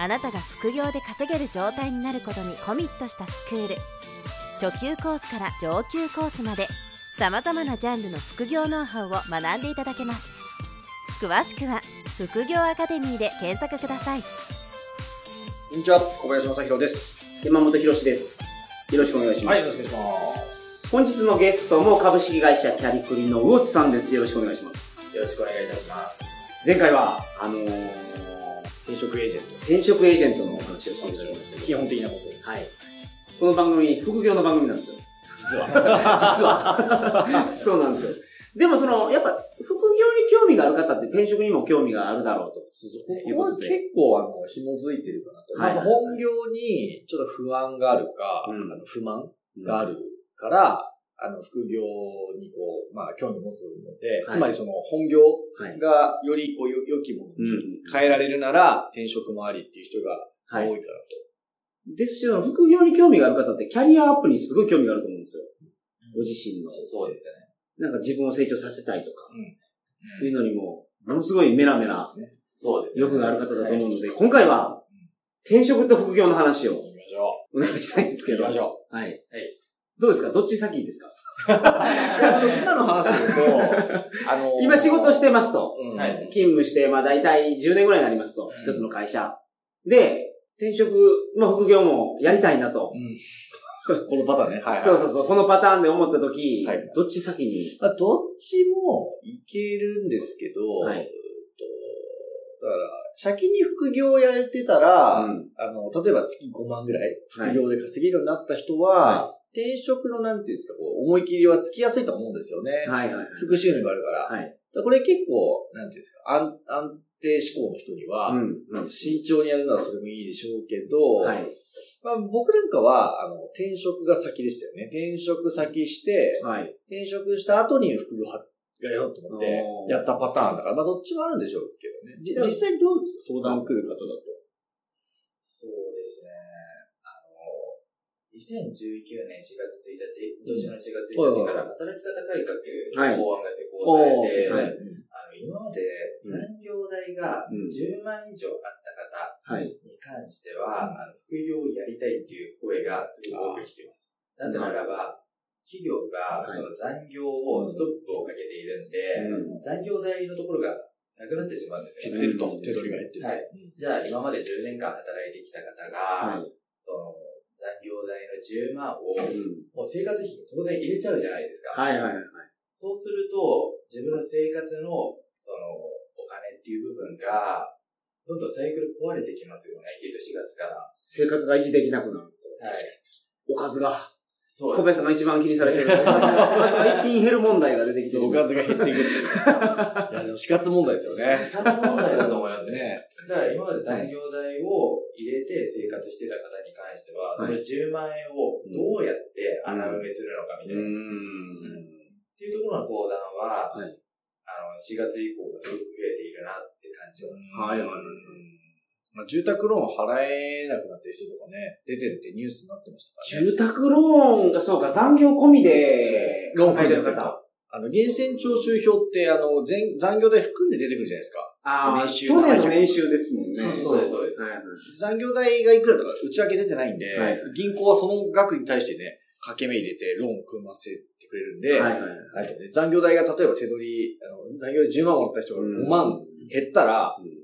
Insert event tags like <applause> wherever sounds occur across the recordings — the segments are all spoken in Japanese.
あなたが副業で稼げる状態になることにコミットしたスクール初級コースから上級コースまでさまざまなジャンルの副業ノウハウを学んでいただけます詳しくは副業アカデミーで検索くださいこんにちは、小林正宏です。山本博史です。よろしくお願いします。はい、よろしくお願いします。本日のゲストも株式会社キャリクリの魚津さんです。よろしくお願いします。よろしくお願いいたします。前回は、あのー、転職エージェント。転職エージェントのお話をしていただきました基本的なこと。はい。この番組、副業の番組なんですよ。実は。実は。<laughs> そうなんですよ。でもその、やっぱ、副業に興味がある方って転職にも興味があるだろうと。いうここはことで。結構あの、紐づいてるかなと。はいまあ本業にちょっと不安があるか、うんあの不満があるから、あの、副業にこう、まあ、興味を持つので、はいつまりその本業はい。がよりこう、よ良きものにうん。変えられるなら、転職もありっていう人がはい。多いからですし、副業に興味がある方ってキャリアアップにすごい興味があると思うんですよ。ご自身の。そうですよね。なんか自分を成長させたいとか、うんいうのにも、ものすごいメラメラ。そうですよね。欲がある方だと思うので、今回は、転職と副業の話をお願いしたいんですけう。ど。行きましょはい。はいどうですか？どっち先ですか？<laughs> 今の話で言うと、あの今仕事してますと。うんはい勤務して、まあ大体10年ぐらいになりますと。うん一つの会社。で、転職の副業もやりたいなと。うんこのパターンね。はい、はい。そうそうそう。このパターンで思ったとき、はいどっち先に？まあ、どっちもいけるんですけど、はいえっとだから、先に副業をやれてたら、うんあの、例えば月5万ぐらい副業で稼げるようになった人は、は転職のなんていうんですか、こう思い切りはつきやすいと思うんですよね。はいはい。副収入があるから。はい。これ結構、なんていうんですか、安安定志向の人には、うん。うん。慎重にやるのはそれもいいでしょうけど、はい。まあ、僕なんかは、あの、転職が先でしたよね。転職先して、はい。転職した後に副業はやろうと思ってやったパターンだから、まあどっちもあるんでしょうけどね。実際どうですか相談来る方だと。そうですね。あの、2019年4月1日、今年の4月1日から働き方改革の法案が施行されて、はいあの今まで残業代がうん10万以上あった方はい。に関しては、あの副業をやりたいっていう声がすごく多く聞きます。なぜならば、企業がはいその残業をストップをかけているんで、うん残業代のところがなくなってしまうんですよね。減ってると。手取りが減ってると。はいじゃあ今まで10年間働いてきた方が、はい。その残業代の10万を、うんもう生活費に当然入れちゃうじゃないですか。はいはいはい。そうすると、自分の生活の、その、お金っていう部分が、どんどんサイクル壊れてきますよね、きっと4月から。は生活が維持できなくなる。い。おかずが。そう小林さんが一番気にされてる。おかずが一品減る問題が出てきてる。おかずが減っていくっていう。いや、でも死活問題ですよね。<laughs> 仕方問題だと思いますね。ね。だから今まで残業代を入れて生活してた方に関しては、その10万円をどうやって穴埋めするのかみたいな。っていうところの相談は、はいあの、4月以降がすごく増えているなって感じます。はいはいまあ、住宅ローン払えなくなってる人とかね、出てるってニュースになってましたからね。住宅ローンが、そうか、残業込みで、ローン組んじゃ考えったた。あの、源泉徴収票って、あの、全残業代含んで出てくるじゃないですか。ああ、年収去年の年収ですもんね。そうですそうですはいはい残業代がいくらとか内訳出てないんで、はい。銀行はその額に対してね、掛け目入れてローンを組ませてくれるんで、残業代が例えば手取り、あの残業で10万もらった人がうん。5万減ったら、うん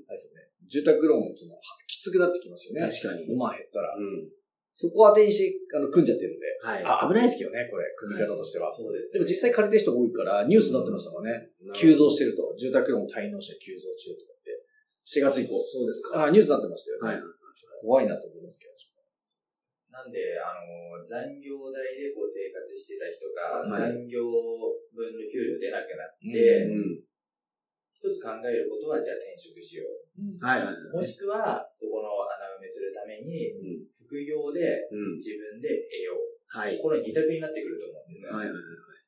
住宅ローンもそのきつくなってきますよね。確かに。5万減ったら。うん。そこは電子あの組んじゃってるんで、はい。あ危ないですけどね、これ、組み方としては。そうです、でも実際借りてる人が多いから、ニュースになってましたもんね。急増してると。住宅ローン滞納者急増中とかって。4月以降。そうですか。あニュースになってましたよね。はい。怖いなと思いますけど。なんで、あの、残業代でこう生活してた人が、はい残業分の給料出なくなって、うん。一つ考えることは、じゃあ転職しよう。はいはい。もしくは、そこの穴埋めするために、うん。副業でうん。自分で得よう。はい。この二択になってくると思うんですね。はいはいはい。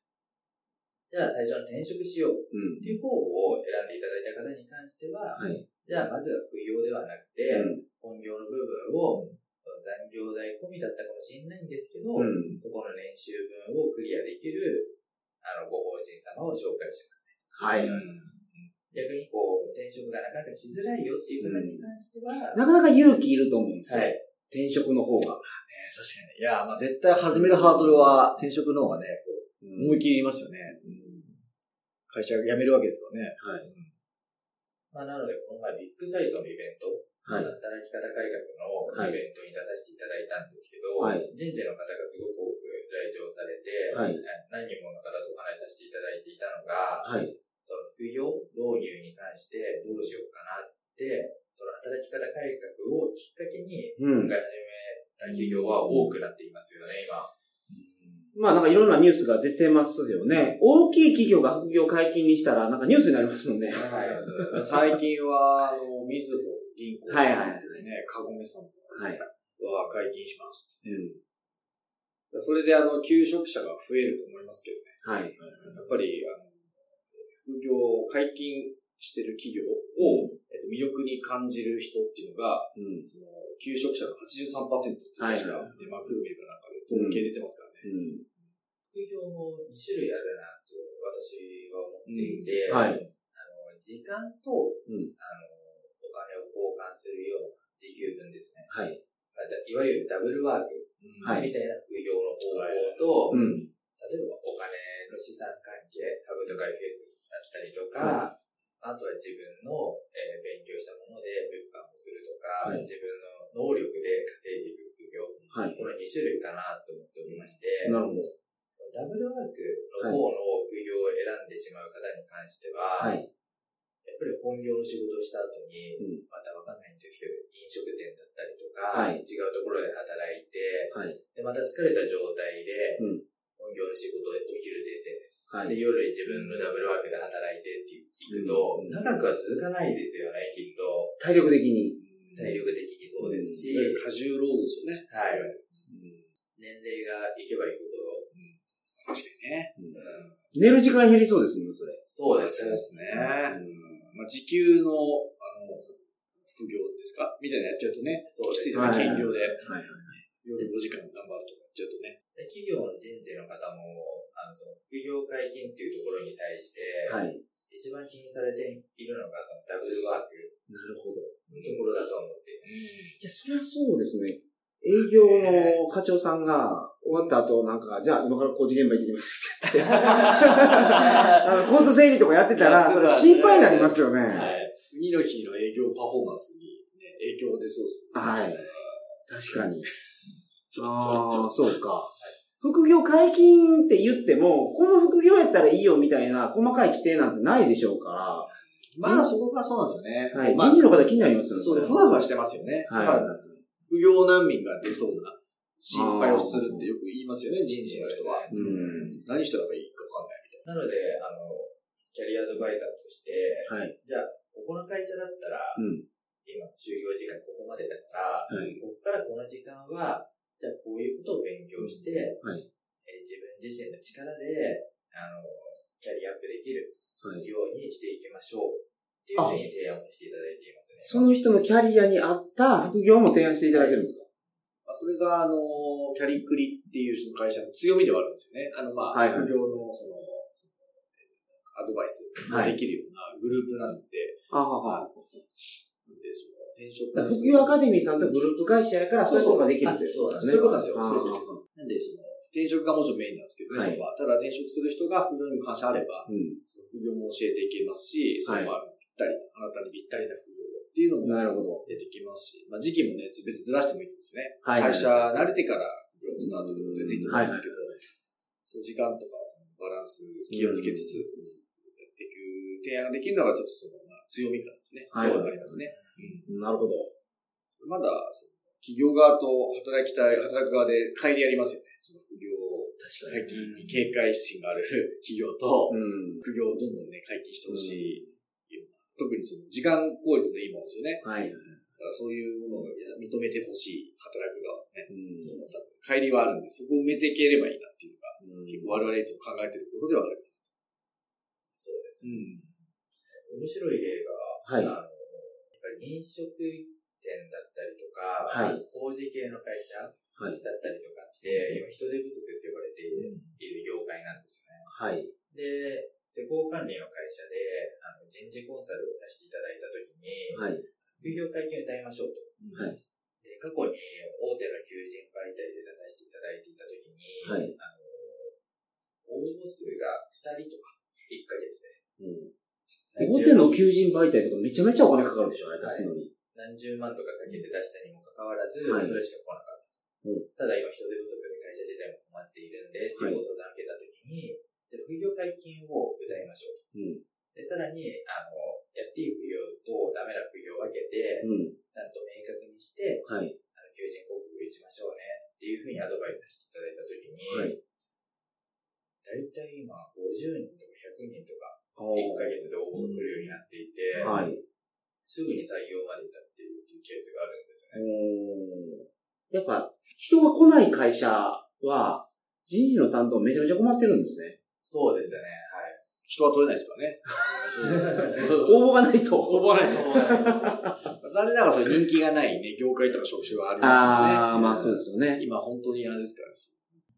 じゃあ最初の転職しよううんっていう方を選んでいただいた方に関しては、はい。じゃあまずは副業ではなくて、うん。本業の部分を、その残業代込みだったかもしれないんですけど、うん。そこの年収分をクリアできる、あの、ご法人様を紹介しますね。はい。逆にこう、転職がなかなかしづらいよっていう方に関しては、なかなか勇気いると思うんですよ。はい。転職の方が。ね確かに。いや、まあ絶対始めるハードルは転職の方がね、こう思い切りますよね。会社辞めるわけですからね。はい。まあ、なので、この前ビッグサイトのイベント、はい。働き方改革のイベントに出させていただいたんですけど、はい人事の方がすごく多く来場されて、はい何人もの方とお話しさせていただいていたのが、はい。その副業導入に関してどうしようかなって、その働き方改革をきっかけにうん。考え始めた企業は多くなっていますよね、今。まあなんかいろんなニュースが出てますよね。大きい企業が副業解禁にしたらなんかニュースになりますもんね。最近は、あの、みずほ銀行はいはいはいね、かごめさんとかはい。は解禁します。うん。それで、あの、求職者が増えると思いますけどね。はい。やっぱり、あの、副業を解禁してる企業を、えっと、魅力に感じる人っていうのが、うん。その、求職者の83%って確か、はいで、マクロミルかなんかで統計出てますからね。うん。副業も2種類あるなと私は思っていて、はい。あの時間と、うんあのお金を交換するような時給分ですね。はい。まあだいわゆるダブルワークはいみたいな副業の方法と、うん。例えばお金の資産関係、株とか FX だったりとか、あとは自分の、えー勉強したもので物販をするとか、はい自分の能力で稼いでいく副業、はい。この2種類かなと思っておりまして、なるほど。ダブルワークの方の副業を選んでしまう方に関しては、はい。やっぱり本業の仕事をした後に、うんまたわかんないんですけど、飲食店だったりとか、はい違うところで働いて、はい。で、また疲れた状態で、うん本業の仕事でお昼出て、で、はい。夜自分のダブルワークで働いてっていくと、うん長くは続かないですよね、きっと。体力的に。体力的にそうですし、過重労働ですよね。はい。うん年齢がいけばいくほど、確かにね。うん寝る時間減りそうですもんね、それ。そうですね。そうですね。うんまあ、時給の、あの、副業ですか？みたいなのやっちゃうとね、そうですね、はい兼業で。はい。夜5時間頑張るとかやっちゃうとね。で企業の人事の方も、あの、その、副業解禁っていうところに対して、はい。一番気にされているのが、そのダブルワークなるほど。のところだと思っています。いや、そりゃそうですね。営業の課長さんが終わった後、なんか、じゃあ今から工事現場行ってきますって言って。<laughs> あの、コント整理とかやってたら、それ心配になりますよね。はい。次の日の営業パフォーマンスに、ね、影響が出そうですね。はい。確かに。<laughs> ああ、そうか。副業解禁って言っても、この副業やったらいいよみたいな細かい規定なんてないでしょうかまあ、そこがそうなんですよね。ら、はい。まあ人事の方気になりますよね。そうで、ふわふわしてますよね。はい副業難民が出そうな心配をするってよく言いますよね、人事の人は。うん。何したらいいかわかんないみたいなので、あの、キャリアアドバイザーとして、はい。じゃあ、ここの会社だったら、うん。今、就業時間ここまでだから、はい。ここからこの時間は、じゃあこういうことを勉強して、はい。えー自分自身の力で、あの、キャリアアップできるはい。ようにしていきましょう。っていうふうに提案をさせていただいていますね。その人のキャリアに合った副業も提案していただけるんですか？な。まあ、それが、あの、キャリクリっていうその会社の強みではあるんですよね。あの、まあ、はいはい副業の、その、アドバイスができるようなグループなんで、ああ、はい。で、その、転職副業アカデミーさんとグループ会社やから、そういうことができるそうですね。そういうことなんですよ。ああそうそうそうなんで、その、転職がもちろんメインなんですけどね、はいそこは。ただ転職する人が副業にも関心あれば、副業も教えていけますし、それもあのぴったり、あなたにぴったりな副業っていうのもなるほど。出てきますし、まあ時期もね、別にずらしてもいいですね。はいはい会社慣れてから副業のスタートでも全然いいと思うんですけど、その時間とかバランス気をつけつつ、やっていく提案ができるのがちょっとその、まあ、強みかなとね、はいありますね。なるほど。まだ、企業側と働きたい、働く側で乖離ありますよね。その副業解禁に警戒心がある <laughs> 企業と、うん。副業をどんどんね、解禁してほしいよう特にその時間効率のいいものですよね。はい。だからそういうものを認めてほしい働く側ね。うん帰りはあるんで、そこを埋めていければいいなっていうのが、うん結構我々いつも考えてることではあるかそうですな。ね。面白い例が、はいあの、ぱり飲食店だったりとか、はい工事系の会社だはい。ったりとかって、今人手不足って呼ばれている業界なんですね。はい。で、施工管理の会社であの人事コンサルをさせていただいたときに、はい。副業会見歌いましょうと。はい。で過去に大手の求人媒体で出させていただいていたときに、はいあの応募数が2人とか、1ヶ月うん。で。大手の求人媒体とかめちゃめちゃお金かかるでしょ、あれ出すのに。何十万とかかけて出したにもかかわらず、はいそれしか来なかった。うんただ今人手不足で会社自体も困っているんで、っていうご相談を受けたときに、じゃあ副業解禁を歌いましょうと。うん。で、さらに、あの、やっていい副業とダメな副業を分けて、うん。ちゃんと明確にして、はい。あの求人広告打ちましょうねっていうふうにアドバイスさせていただいたときに、はい。だいたい今50人とか100人とかお1ヶ月で応募が来るようになっていて、はい。すぐに採用まで至っているっていうケースがあるんですね。おやっぱ、人が来ない会社は、人事の担当めちゃめちゃ困ってるんですね。そうですよね。はい。人は取れないですからね。応募がないと。応募ないと思わないです残念ながらそれ人気がないね、業界とか職種はありますよね。ああ、まあそうですよね。今本当にあれですから、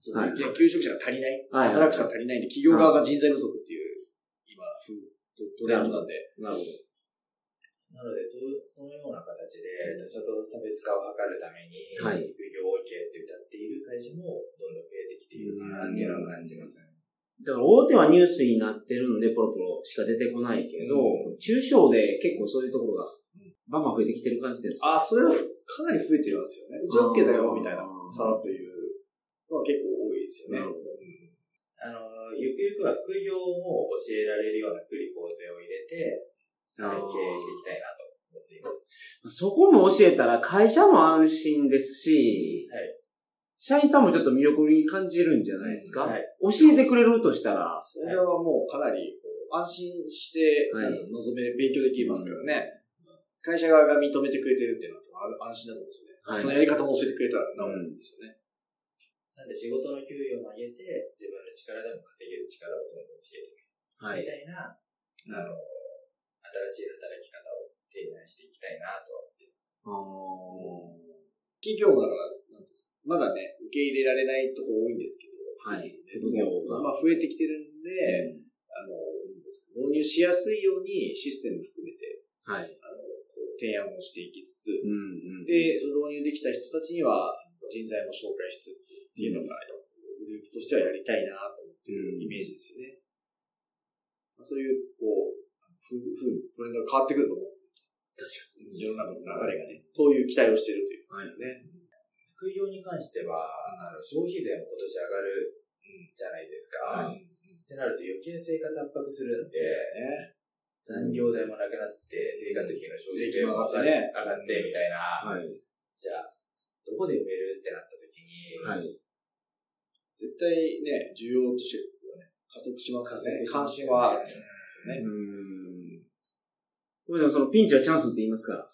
そはい求職者が足りない、はい働く人が足りないんで、企業側が人材不足っていう、トトレンドなんで。なるほど。なので、そうそのような形で、他者と差別化を図るために、はい副業 OK って歌っている会社もどんどん増えてきているかなっていうのは感じますね。だから大手はニュースになってるのでポロポロしか出てこないけど、中小で結構そういうところがバンバン増えてきてる感じですかあ、それはかなり増えてますよね。うちは OK だよ、みたいなさらっというのは結構多いですよね。なるほどあの、ゆくゆくは副業も教えられるような福利厚生を入れて、はい経営していきたいなと思っています。そこも教えたら会社も安心ですし、はい社員さんもちょっと魅力に感じるんじゃないですか、はい。教えてくれるとしたら、それはもうかなりこう安心して、望め、勉強できますからね。会社側が認めてくれてるっていうのはあ安心だと思うんですよね。はいそのやり方も教えてくれたらなおんですよね。なんで仕事の給与も上げて、自分の力でも力をどんどんつけていく。はい。みたいな、あの、新しい働き方を提案していきたいなとは思っています。企業もだから、なんですかまだね、受け入れられないところ多いんですけど、はいね副業がまあ増えてきてるんで、あの、なんですか導入しやすいようにシステム含めて、はい。あの、こう提案をしていきつつ、うんうん。で、その導入できた人たちには人材も紹介しつつっていうのが、グループとしてはやりたいなってるイメージですよね。まあ、そういう、こう、ふう、ふう、トレンドが変わってくると思う。確かに。世の中の流れがね、そういう期待をしているということですね。副業に関しては、あの消費税も今年上がるじゃないですか。はいってなると余計生活圧迫するんで、ね。残業代もなくなって、生活費の消費税も上が税金も上がってね上がってみたいな、はい。じゃあ、どこで埋めるってなった時に、はい。絶対ね、需要としてはね、加速しますよね。関心はあるんですよね。うん。でもそのピンチはチャンスって言いますから。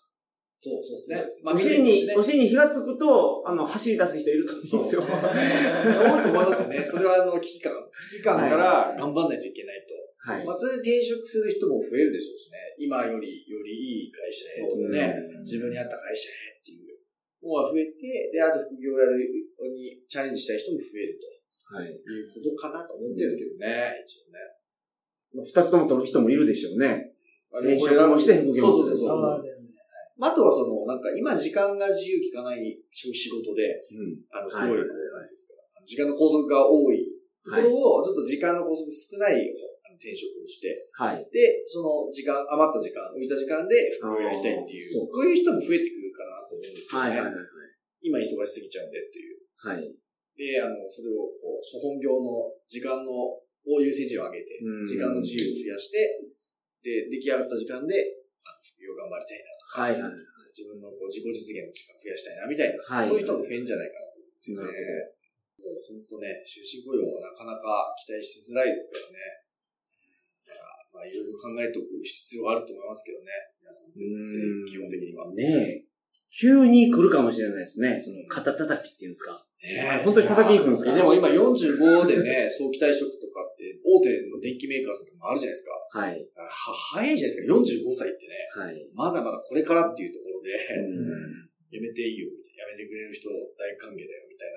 そうそうですね。お尻に、ね、お尻に火がつくと、あの、走り出す人いると思うんですよ。多いと思いますよね。それはあの、危機感。危機感から頑張んないといけないと。はい。まあ、それで転職する人も増えるでしょうしね。今より、よりいい会社へとかね、自分に合った会社へっていうのが増えて、で、あと副業をやるにチャレンジしたい人も増えるとはい。いうことかなと思ってるんですけどね、一応ね。二つとも取る人もいるでしょうね。あ転職もして副業もそうそうそうそう。ああ、全然。あとはその、なんか今時間が自由聞かない仕事で、うん。あの、すごい、時間の拘束が多いところを、ちょっと時間の拘束少ないあの転職をして、はい。で、その時間、余った時間、浮いた時間で副業をやりたいっていう、そうこういう人も増えてくるかなと思うんですけどね。はいはいはい今忙しすぎちゃうんでっていう。はい。はい。で、あの、それを、こう、本業の時間の、を優先順位を上げて、うん時間の自由を増やして、で、出来上がった時間で、あの、副業頑張りたいなとか、はいはい。自分のこう自己実現の時間を増やしたいなみたいな、はいそういう人も増えんじゃないかなと思うんですよね。もう本当ね、終身雇用はなかなか期待しづらいですからね。だからまあいろいろ考えておく必要があると思いますけどね。皆さん全然基本的には。ねえ。急に来るかもしれないですね。その、肩叩きっていうんですか。ね本当に叩きに来るんですか？でも今45でね、早期退職とかって、大手の電気メーカーさんとかもあるじゃないですか。はい。は、早いじゃないですか。45歳ってね。はい。まだまだこれからっていうところで、うんやめていいよ、みたいな。やめてくれる人大歓迎だよ、みたい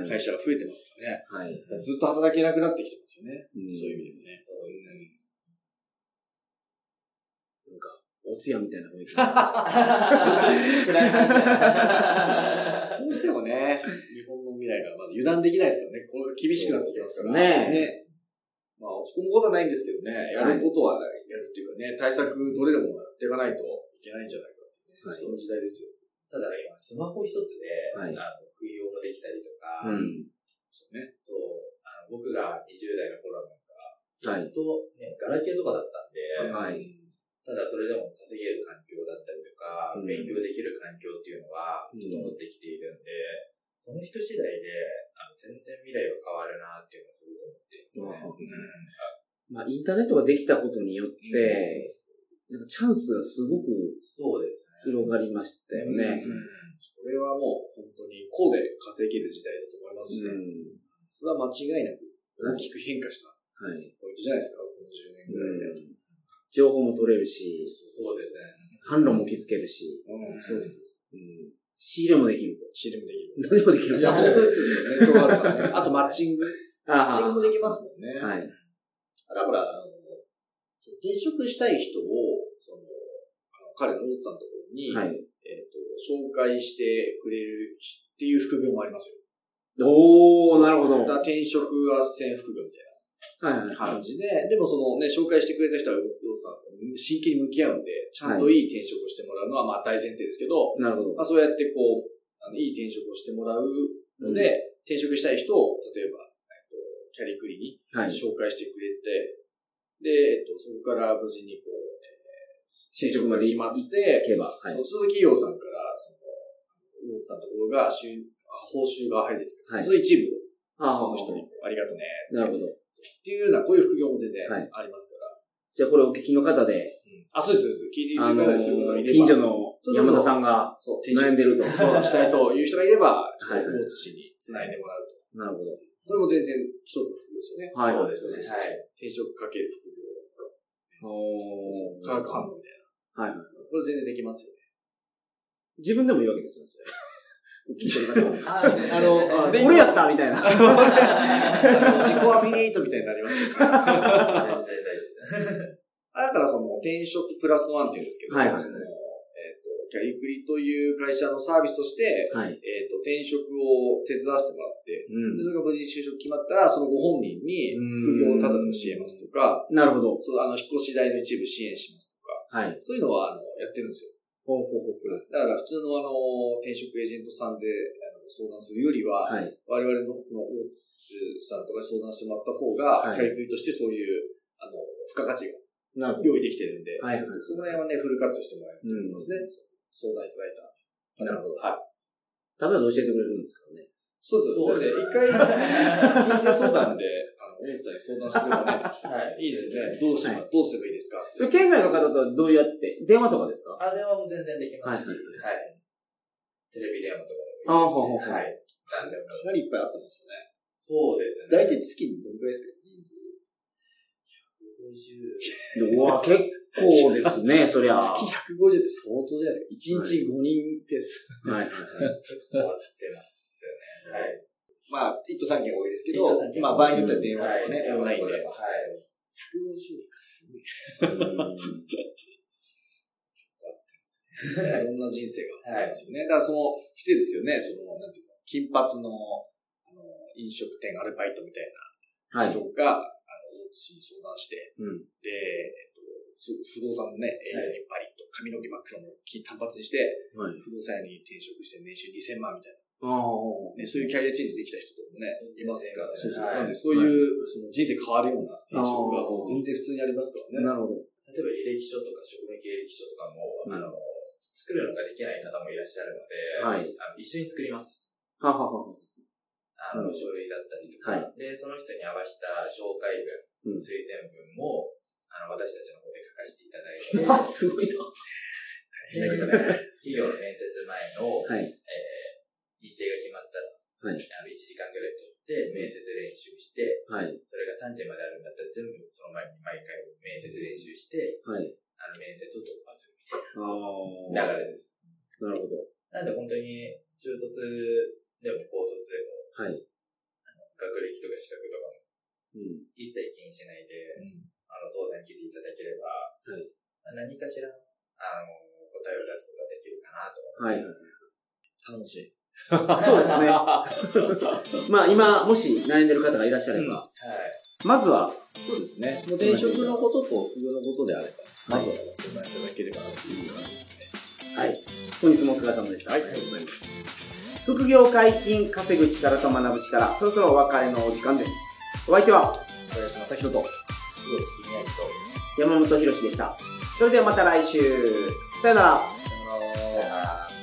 はい。な会社が増えてますからね。はい。ずっと働けなくなってきてますよね。うんそういう意味でもね。そうですね。なんか、おつやみたいな雰囲気。<laughs> 暗い話だどうしてもね、がまだ油断できないですからね。これが厳しくなってきますから。ねまあ、落ち込むことはないんですけどね、やることはやるっていうかね、対策どれでもやっていかないといけないんじゃないかっていうね、はいその時代ですよ。ただ今、スマホ一つで、はいあの、副業もできたりとか、うん。そうね。そう、あの僕が20代の頃なんか、はいやっと、ね、ガラケーとかだったんで、はい。ただそれでも稼げる環境だったりとか、うん勉強できる環境っていうのは整ってきているんで、その人次第で、あの全然未来が変わるなっていうのはすごく思っていますね。まあ、インターネットができたことによって、なんかチャンスがすごくそうですね。広がりましたよね。それはもう本当にこうで稼げる時代だと思いますし、うん。それは間違いなく大きく変化したはい。ポイントじゃないですか、この10年ぐらいで。情報も取れるし、そうですね。販路も築けるし、うん、そうです。うん。仕入れもできると。仕入れもできる。何でもできる。いや、本当ですよ。ネットがあるからね。<laughs> あとマッチング。マッチングあもできますもんね。あ、はい。だから、あの、転職したい人を、その、あの彼の大津さんのところに、はい。えっ、と、紹介してくれるっていう副業もありますよ。おー、なるほど。転職斡旋副業みたいな感じで、でもそのね、紹介してくれた人は大津さんと真剣に向き合うんで、ちゃんといい転職をしてもらうのはまあ大前提ですけど、なるほど。まあ、そうやってこう、あのいい転職をしてもらうので、転職したい人を、例えば、えっと、キャリクリにはい。紹介してくれて、で、えっと、そこから無事にこう、えー、就職まで決まって、けば。はいそ。の鈴木洋さんから、その、大津さんのところが、報酬が入るんですけど、はいその一部を、あその人に、ありがとね、なるほど。っていうような、こういう副業も全然はいありますから。じゃあこれお聞きの方で、あ、そうです、そうです。聞いていあのただいてそういう方がいれば、近所の山田さんが悩んでると。そうしたいという人がいれば、ちょっ大津市に繋いでもらうと。なるほど。これも全然一つの副業ですよね。はいそうですね。はい。転職かける副業。お化学反応みたいな。はいはい。これ全然できますよね。自分でもいいわけですよ、それ。聞いてる方は。あの、あ <laughs> で俺やったみたいな。自己アフィリエイトみたいになりますけど、<laughs> ね。全然大丈夫です。あだからその転職プラスワンっていうんですけど、はいはいそのえっ、と、キャリクリという会社のサービスとして、はい。えっ、と、転職を手伝わせてもらって、うでそれが無事就職決まったら、そのご本人に副業をただでも支援ますとか、ん。なるほど。そう、あの、引っ越し代の一部支援しますとか、はい。そういうのは、あの、やってるんですよ。ほうほうほう。だから普通のあの、転職エージェントさんであの相談するよりは、はい。我々のこの大津さんとかに相談してもらった方が、はいキャリクリとしてそういう、あの、付加価値が。用意できてるんで、はいそうその辺はね、フル活用してもらえると思いますね。相談いただいた。なるほどはい。食べ方教えてくれるんですからね。そうです。そうですだって一回、人生相談で、あの、大津さんに相談してくればね、はい。いいですよね。どうしま、はどうすればいいですかそれ、県外の方とはどうやって電話とかですか？あ、電話も全然できますし、ははい。テレビ電話とかあでもいいですし、ほうほうほうはい。何でも。かなりいっぱいあってますよね。そうですね。大体月にどのくらいですか？人数。150。うわ、<laughs> 結構ですね、そりゃ。は月150って相当じゃないですか。1日5人ペース。いはいはい。終わってますよね。はい。まあ、1都3件多いですけどまあ場合によっては電話とかね、はいオンラインで。はい。150人かすごい。いろんな人生がありますよね。だからその、失礼ですけどね、その、なんていうの、金髪の、あの、飲食店アルバイトみたいは。ない人が、あの、大津市に相談して、うん。で、えっと、す不動産のね、営業にバリッと髪の毛真っ黒の金単発にして、はい。不動産屋に転職して年収2000万みたいああ。な。ね、そういうキャリアチェンジできた人とかもね、いますから、いそうそう。はいなんで、そういう、その人生変わるような転職が全然普通にありますからね。なるほど。例えば履歴書とか職務経歴書とかも、うんあの、作るのができない方もいらっしゃるので、はいあの一緒に作ります。ははは。あの、うん書類だったりとか、はで、その人に合わせた紹介文、うん推薦文も、あの、私たちの方で書かせていただいて、<laughs> あ、すごいな。だけどね、<laughs> 企業の面接前の、はい。えー日程が決まったら、はい。あの1時間ぐらい取って、面接練習して、はい。それが3時まであるんだったら全部その前に毎回面接練習して、はい。あの面接を突破するみたいああ。な流れです。なるほど。なんで本当に中卒でも高卒でもはい。学歴とか資格とかもうん。一切気にしないで、あの相談に来ていただければ、はいまあ何かしらあの答えを出すことができるかなとはい。楽しい。<laughs> そうですね。<laughs> まあ今、もし悩んでる方がいらっしゃれば、はい。まずは、そうですね。もう前職のことと副業のことであれば、まずは相談いただければなという感じですね。はい。本日もお疲れ様でした。はいありがとうございます。副業解禁、稼ぐ力と学ぶ力、そろそろお別れのお時間です。お相手は小林正宏と、魚月宮城と、山本博史でした。それではまた来週。さよならさよなら。